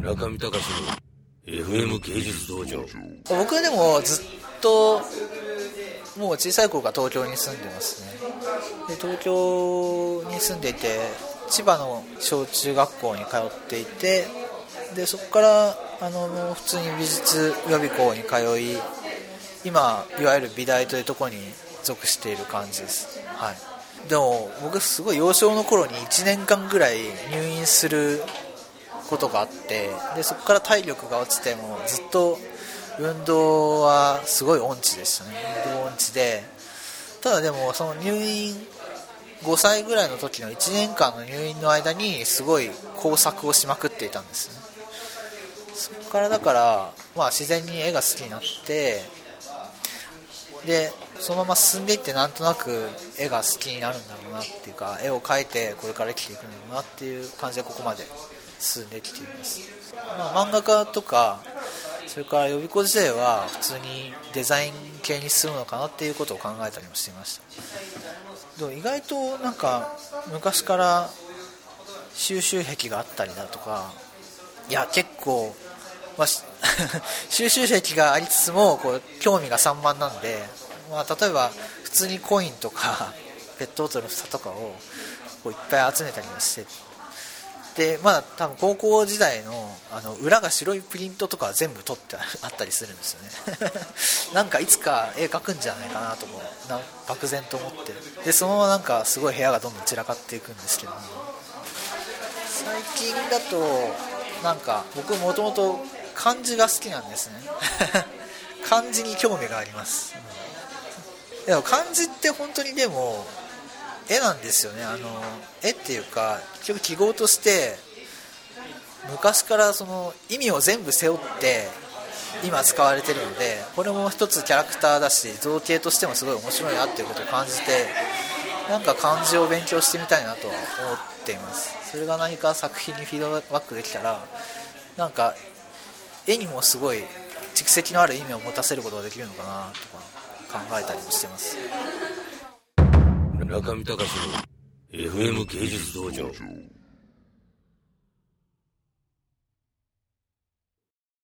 中見隆の FM 芸術道場。僕はでもずっともう小さい頃から東京に住んでますね。で東京に住んでいて千葉の小中学校に通っていてでそこからあの普通に美術予備校に通い今いわゆる美大というとこに属している感じです。はい。でも僕すごい幼少の頃に1年間ぐらい入院することがあってでそこから体力が落ちてもずっと運動はすごい音痴でしたね。運動音痴で。ただでもその入院5歳ぐらいの時の1年間の入院の間にすごい工作をしまくっていたんですね。そこからだから、まあ、自然に絵が好きになってでそのまま進んでいってなんとなく絵が好きになるんだろうなっていうか絵を描いてこれから生きていくんだろうなっていう感じでここまで進んできています、まあ、漫画家とかそれから予備校時代は普通にデザイン系に進むのかなっていうことを考えたりもしていました。でも意外となんか昔から収集癖があったりだとかいや結構、まあ、収集癖がありつつもこう興味が散漫なんで、まあ、例えば普通にコインとかペットボトルの蓋とかをこういっぱい集めたりもしてでまあ多分高校時代のあの裏が白いプリントとか全部取ってあ ったりするんですよね。なんかいつか絵描くんじゃないかなともな漠然と思って。でそのままなんかすごい部屋がどんどん散らかっていくんですけど。も最近だとなんか僕もともと漢字が好きなんですね。漢字に興味があります、うん、でも漢字って本当にでも絵なんですよね。あの絵っていうか結局記号として昔からその意味を全部背負って今使われてるのでこれも一つキャラクターだし造形としてもすごい面白いなっていうことを感じてなんか漢字を勉強してみたいなとは思っています。それが何か作品にフィードバックできたらなんか絵にもすごい蓄積のある意味を持たせることができるのかなとか考えたりもしてます。中見隆の FM 芸術道場。